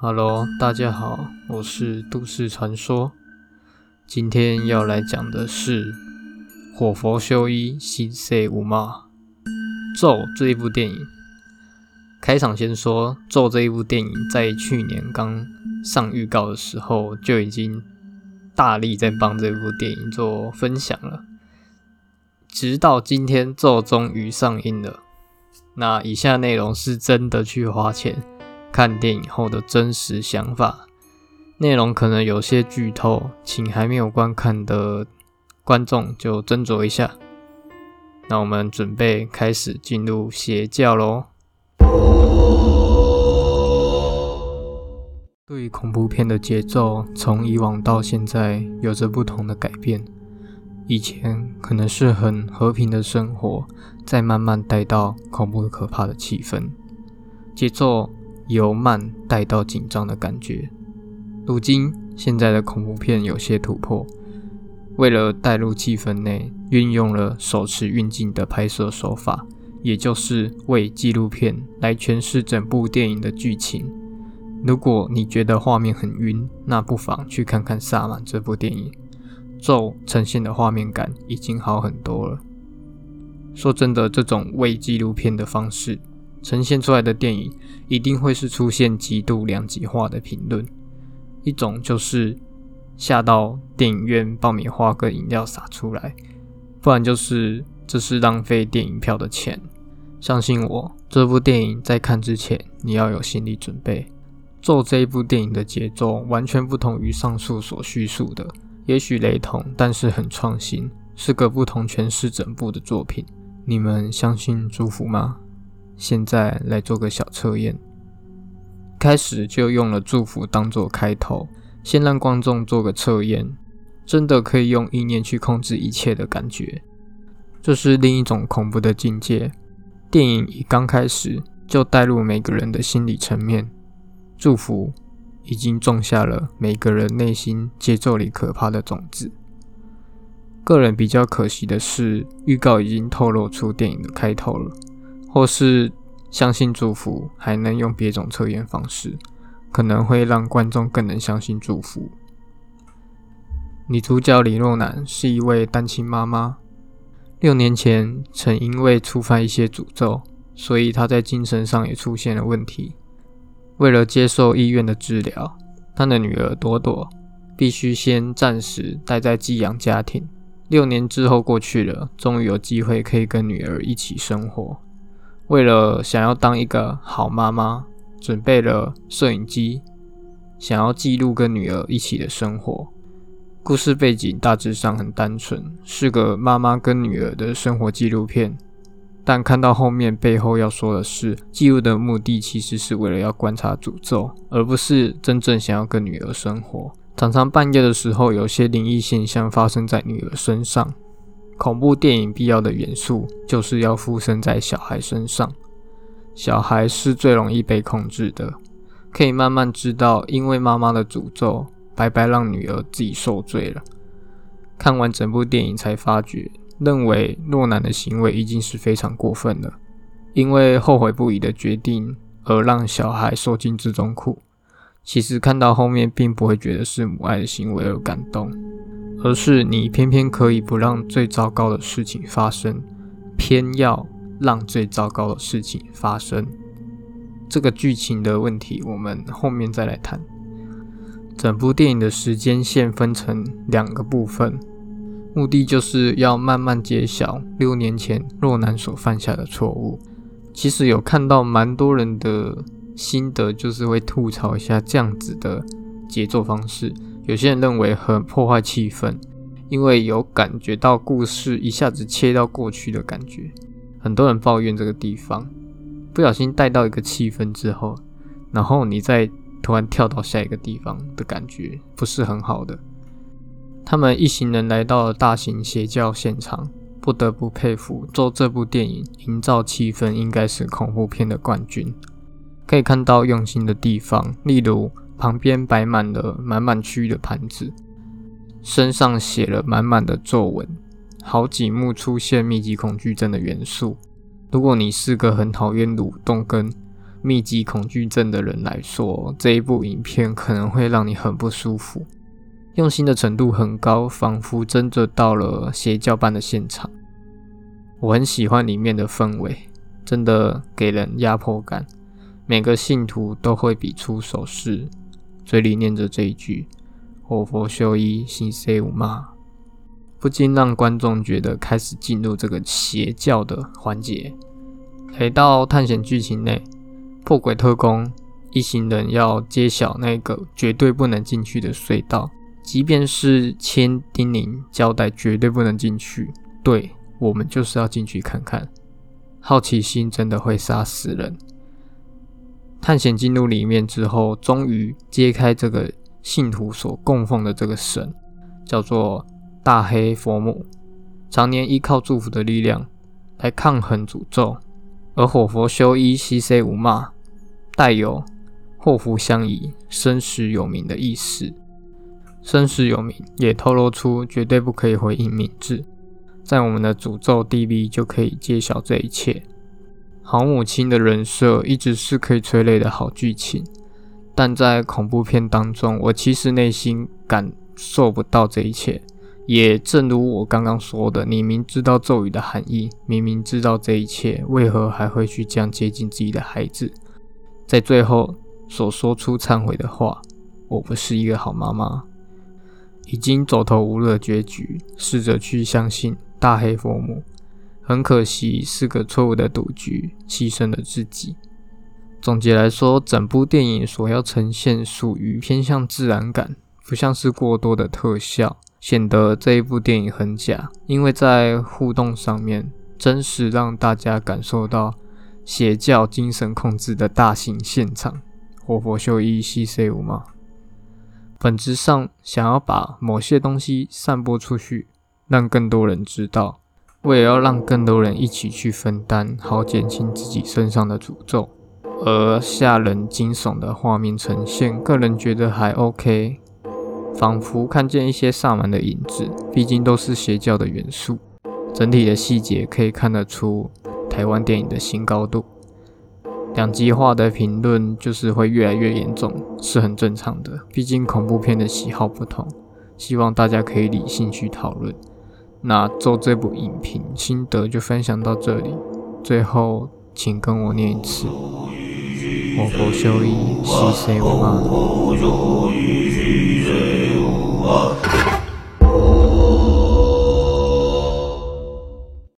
Hello，大家好，我是都市传说。今天要来讲的是《火佛修一新世五嘛咒》这一部电影。开场先说，《咒》这一部电影在去年刚上预告的时候，就已经大力在帮这部电影做分享了。直到今天，《咒》终于上映了。那以下内容是真的去花钱看电影后的真实想法，内容可能有些剧透，请还没有观看的观众就斟酌一下。那我们准备开始进入邪教喽。对于恐怖片的节奏，从以往到现在有着不同的改变。以前可能是很和平的生活，再慢慢带到恐怖可怕的气氛，节奏由慢带到紧张的感觉。如今现在的恐怖片有些突破，为了带入气氛内，运用了手持运镜的拍摄手法，也就是为纪录片来诠释整部电影的剧情。如果你觉得画面很晕，那不妨去看看《萨满》这部电影。咒呈现的画面感已经好很多了。说真的，这种伪纪录片的方式呈现出来的电影，一定会是出现极度两极化的评论。一种就是吓到电影院爆米花跟饮料洒出来，不然就是这是浪费电影票的钱。相信我，这部电影在看之前，你要有心理准备。做这一部电影的节奏完全不同于上述所叙述的。也许雷同，但是很创新，是个不同诠释整部的作品。你们相信祝福吗？现在来做个小测验。开始就用了祝福当做开头，先让观众做个测验，真的可以用意念去控制一切的感觉，这是另一种恐怖的境界。电影一刚开始就带入每个人的心理层面，祝福。已经种下了每个人内心节奏里可怕的种子。个人比较可惜的是，预告已经透露出电影的开头了，或是相信祝福还能用别种测验方式，可能会让观众更能相信祝福。女主角李若男是一位单亲妈妈，六年前曾因为触犯一些诅咒，所以她在精神上也出现了问题。为了接受医院的治疗，她的女儿朵朵必须先暂时待在寄养家庭。六年之后过去了，终于有机会可以跟女儿一起生活。为了想要当一个好妈妈，准备了摄影机，想要记录跟女儿一起的生活。故事背景大致上很单纯，是个妈妈跟女儿的生活纪录片。但看到后面，背后要说的是，记录的目的其实是为了要观察诅咒，而不是真正想要跟女儿生活。常常半夜的时候，有些灵异现象发生在女儿身上。恐怖电影必要的元素就是要附身在小孩身上。小孩是最容易被控制的，可以慢慢知道，因为妈妈的诅咒，白白让女儿自己受罪了。看完整部电影才发觉。认为诺南的行为已经是非常过分了，因为后悔不已的决定而让小孩受尽这种苦。其实看到后面，并不会觉得是母爱的行为而感动，而是你偏偏可以不让最糟糕的事情发生，偏要让最糟糕的事情发生。这个剧情的问题，我们后面再来谈。整部电影的时间线分成两个部分。目的就是要慢慢揭晓六年前若男所犯下的错误。其实有看到蛮多人的心得，就是会吐槽一下这样子的节奏方式。有些人认为很破坏气氛，因为有感觉到故事一下子切到过去的感觉。很多人抱怨这个地方不小心带到一个气氛之后，然后你再突然跳到下一个地方的感觉，不是很好的。他们一行人来到了大型邪教现场，不得不佩服做这部电影营造气氛应该是恐怖片的冠军。可以看到用心的地方，例如旁边摆满了满满区域的盘子，身上写了满满的皱纹，好几幕出现密集恐惧症的元素。如果你是个很讨厌蠕动跟密集恐惧症的人来说，这一部影片可能会让你很不舒服。用心的程度很高，仿佛真的到了邪教般的现场。我很喜欢里面的氛围，真的给人压迫感。每个信徒都会比出手势，嘴里念着这一句“活佛修一，心塞五骂”，不禁让观众觉得开始进入这个邪教的环节。回到探险剧情内，破鬼特工一行人要揭晓那个绝对不能进去的隧道。即便是千叮咛交代，绝对不能进去。对我们就是要进去看看，好奇心真的会杀死人。探险进入里面之后，终于揭开这个信徒所供奉的这个神，叫做大黑佛母，常年依靠祝福的力量来抗衡诅咒。而火佛修一西塞无骂，带有祸福相依、生死有命的意思。生死有名，也透露出绝对不可以回应名字。在我们的诅咒 DV 就可以揭晓这一切。好母亲的人设一直是可以催泪的好剧情，但在恐怖片当中，我其实内心感受不到这一切。也正如我刚刚说的，你明知道咒语的含义，明明知道这一切，为何还会去这样接近自己的孩子？在最后所说出忏悔的话：“我不是一个好妈妈。”已经走投无路的结局，试着去相信大黑佛母，很可惜是个错误的赌局，牺牲了自己。总结来说，整部电影所要呈现属于偏向自然感，不像是过多的特效，显得这一部电影很假。因为在互动上面，真实让大家感受到邪教精神控制的大型现场，活佛秀一西 C 五吗？本质上想要把某些东西散播出去，让更多人知道，为了要让更多人一起去分担，好减轻自己身上的诅咒。而吓人惊悚的画面呈现，个人觉得还 OK，仿佛看见一些萨满的影子，毕竟都是邪教的元素。整体的细节可以看得出台湾电影的新高度。两极化的评论就是会越来越严重，是很正常的。毕竟恐怖片的喜好不同，希望大家可以理性去讨论。那做这部影评心得就分享到这里。最后，请跟我念一次：我佛修一，西塞无阿。